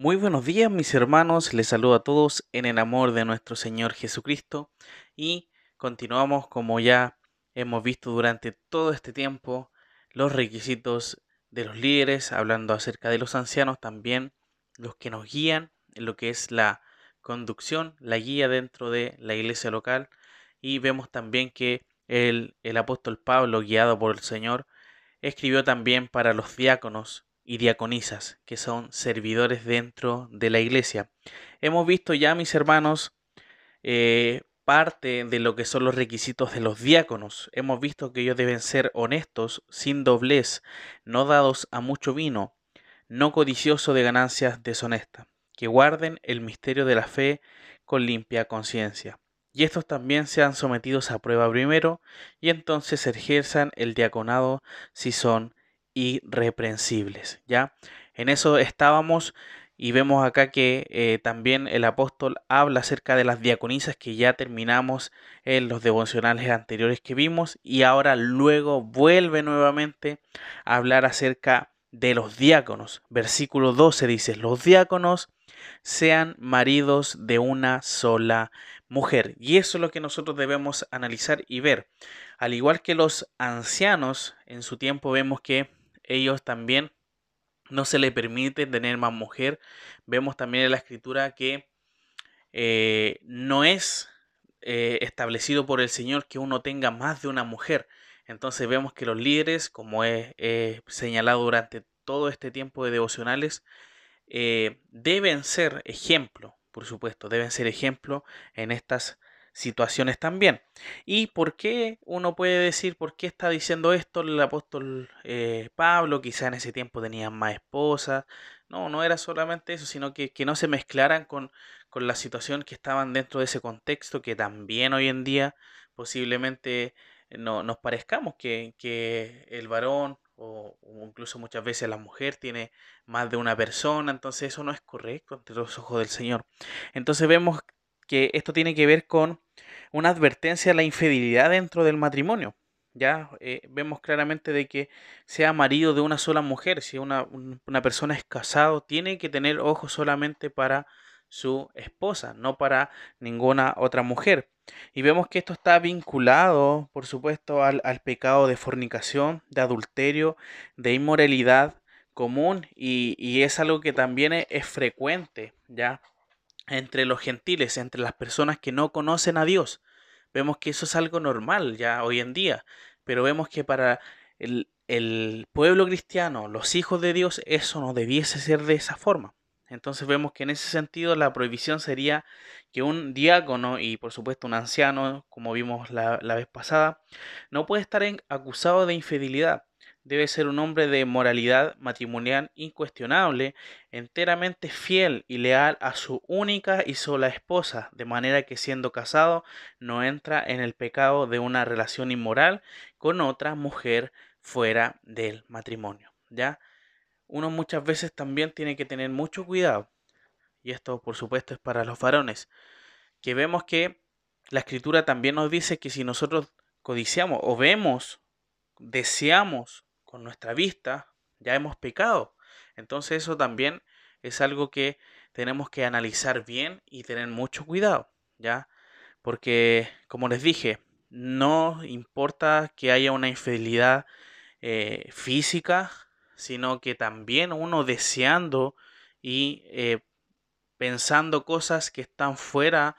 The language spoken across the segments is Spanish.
Muy buenos días mis hermanos, les saludo a todos en el amor de nuestro Señor Jesucristo. Y continuamos como ya hemos visto durante todo este tiempo los requisitos de los líderes, hablando acerca de los ancianos también, los que nos guían en lo que es la conducción, la guía dentro de la iglesia local. Y vemos también que el, el apóstol Pablo, guiado por el Señor, escribió también para los diáconos y diaconisas, que son servidores dentro de la iglesia. Hemos visto ya, mis hermanos, eh, parte de lo que son los requisitos de los diáconos. Hemos visto que ellos deben ser honestos, sin doblez, no dados a mucho vino, no codicioso de ganancias deshonestas, que guarden el misterio de la fe con limpia conciencia. Y estos también sean sometidos a prueba primero, y entonces ejerzan el diaconado si son irreprensibles. ¿ya? En eso estábamos y vemos acá que eh, también el apóstol habla acerca de las diaconisas que ya terminamos en los devocionales anteriores que vimos y ahora luego vuelve nuevamente a hablar acerca de los diáconos. Versículo 12 dice, los diáconos sean maridos de una sola mujer. Y eso es lo que nosotros debemos analizar y ver. Al igual que los ancianos, en su tiempo vemos que ellos también no se le permite tener más mujer. Vemos también en la escritura que eh, no es eh, establecido por el Señor que uno tenga más de una mujer. Entonces vemos que los líderes, como he, señalado durante todo este tiempo de devocionales, eh, deben ser ejemplo, por supuesto, deben ser ejemplo en estas situaciones también. ¿Y por qué uno puede decir por qué está diciendo esto el apóstol eh, Pablo? Quizá en ese tiempo tenían más esposas. No, no era solamente eso, sino que, que no se mezclaran con, con, la situación que estaban dentro de ese contexto, que también hoy en día posiblemente no, nos parezcamos que, que el varón o, o, incluso muchas veces la mujer tiene más de una persona, entonces eso no es correcto ante los ojos del Señor. Entonces vemos que esto tiene que ver con una advertencia a la infidelidad dentro del matrimonio. Ya eh, vemos claramente de que sea marido de una sola mujer, si una, una persona es casado, tiene que tener ojos solamente para su esposa, no para ninguna otra mujer. Y vemos que esto está vinculado, por supuesto, al, al pecado de fornicación, de adulterio, de inmoralidad común y, y es algo que también es, es frecuente, ¿ya? Entre los gentiles, entre las personas que no conocen a Dios. Vemos que eso es algo normal ya hoy en día, pero vemos que para el, pueblo cristiano, los hijos de Dios, eso no debiese ser de esa forma. Entonces vemos que en ese sentido la prohibición sería que un diácono y por supuesto un anciano, como vimos la, la vez pasada, no puede estar acusado de infidelidad debe ser un hombre de moralidad matrimonial incuestionable, enteramente fiel y leal a su única y sola esposa, de manera que siendo casado no entra en el pecado de una relación inmoral con otra mujer fuera del matrimonio. ¿Ya? Uno muchas veces también tiene que tener mucho cuidado, y esto por supuesto es para los varones, que vemos que la escritura también nos dice que si nosotros codiciamos o vemos, deseamos con nuestra vista, ya hemos pecado. Entonces eso también es algo que tenemos que analizar bien y tener mucho cuidado, ¿ya? Porque, como les dije, no importa que haya una infidelidad eh, física, sino que también uno deseando y eh, pensando cosas que están fuera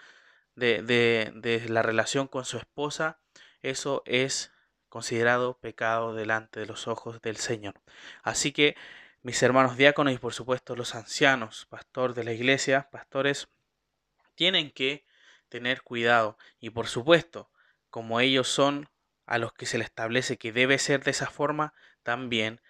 de, de, de la relación con su esposa, eso es considerado pecado delante de los ojos del Señor. Así que mis hermanos diáconos y por supuesto los ancianos, pastor de la iglesia, pastores, tienen que tener cuidado y por supuesto, como ellos son a los que se les establece que debe ser de esa forma, también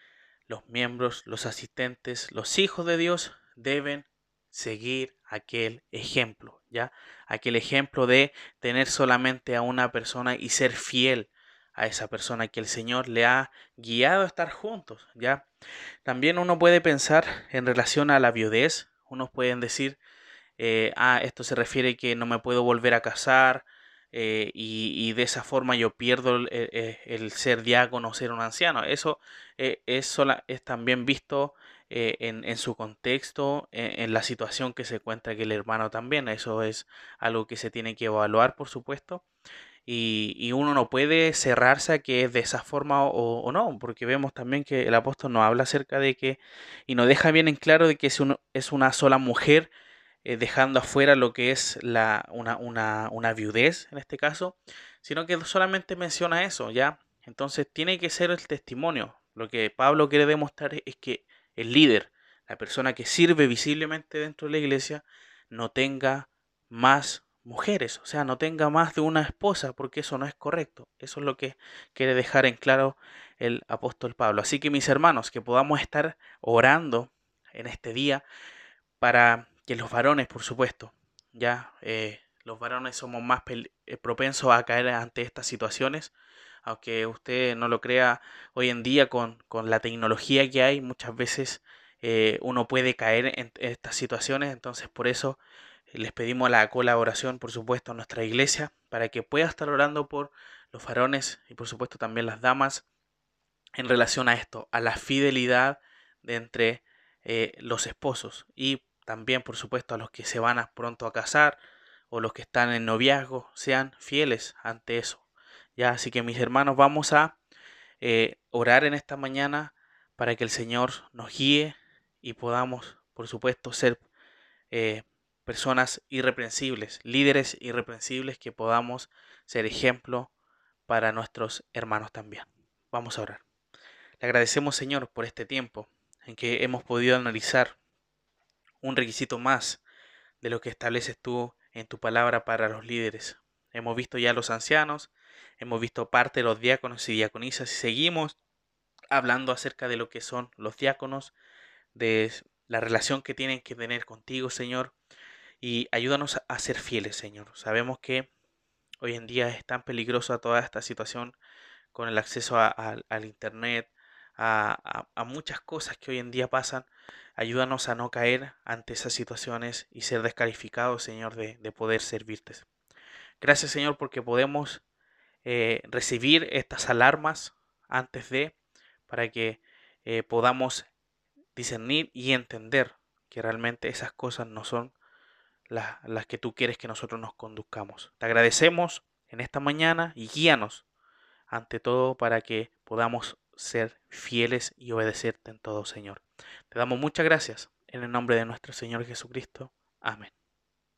los miembros, los asistentes, los hijos de Dios deben seguir aquel ejemplo, ¿ya? Aquel ejemplo de tener solamente a una persona y ser fiel a esa persona que el Señor le ha guiado a estar juntos, ¿ya? También uno puede pensar en relación a la viudez, unos pueden decir, eh, ah, esto se refiere que no me puedo volver a casar eh, y, de esa forma yo pierdo el, ser diácono, ser un anciano. Eso es, es también visto eh, en, su contexto, en, en, la situación que se encuentra aquí el hermano también. Eso es algo que se tiene que evaluar, por supuesto. Y, uno no puede cerrarse a que es de esa forma o, no, porque vemos también que el apóstol nos habla acerca de que, y nos deja bien en claro de que es, es una sola mujer, eh, dejando afuera lo que es la, una, una, una viudez en este caso, sino que solamente menciona eso, ¿ya? Entonces tiene que ser el testimonio. Lo que Pablo quiere demostrar es que el líder, la persona que sirve visiblemente dentro de la iglesia, no tenga más mujeres, o sea, no tenga más de una esposa, porque eso no es correcto. Eso es lo que quiere dejar en claro el apóstol Pablo. Así que mis hermanos, que podamos estar orando en este día para que los varones, por supuesto, ya eh, los varones somos más eh, propensos a caer ante estas situaciones, aunque usted no lo crea hoy en día con, con la tecnología que hay, muchas veces eh, uno puede caer en estas situaciones, entonces por eso les pedimos la colaboración, por supuesto, a nuestra iglesia para que pueda estar orando por los varones y, por supuesto, también las damas en relación a esto, a la fidelidad de entre eh, los esposos y también, por supuesto, a los que se van a pronto a casar o los que están en noviazgo, sean fieles ante eso. Ya, así que mis hermanos, vamos a eh, orar en esta mañana para que el Señor nos guíe y podamos, por supuesto, ser eh, personas irreprensibles, líderes irreprensibles que podamos ser ejemplo para nuestros hermanos también. Vamos a orar. Le agradecemos Señor por este tiempo en que hemos podido analizar un requisito más de lo que estableces tú en tu palabra para los líderes. Hemos visto ya los ancianos, hemos visto parte de los diáconos y diaconisas y seguimos hablando acerca de lo que son los diáconos, de la relación que tienen que tener contigo, Señor, y ayúdanos a ser fieles, Señor. Sabemos que hoy en día es tan peligrosa toda esta situación con el acceso al Internet, a, muchas cosas que hoy en día pasan. Ayúdanos a no caer ante esas situaciones y ser descalificados, Señor, de, poder servirte. Gracias, Señor, porque podemos eh, recibir estas alarmas antes de, para que eh, podamos discernir y entender que realmente esas cosas no son las, que tú quieres que nosotros nos conduzcamos. Te agradecemos en esta mañana y guíanos ante todo para que podamos ser fieles y obedecerte en todo, Señor. Te damos muchas gracias en el nombre de nuestro Señor Jesucristo. Amén.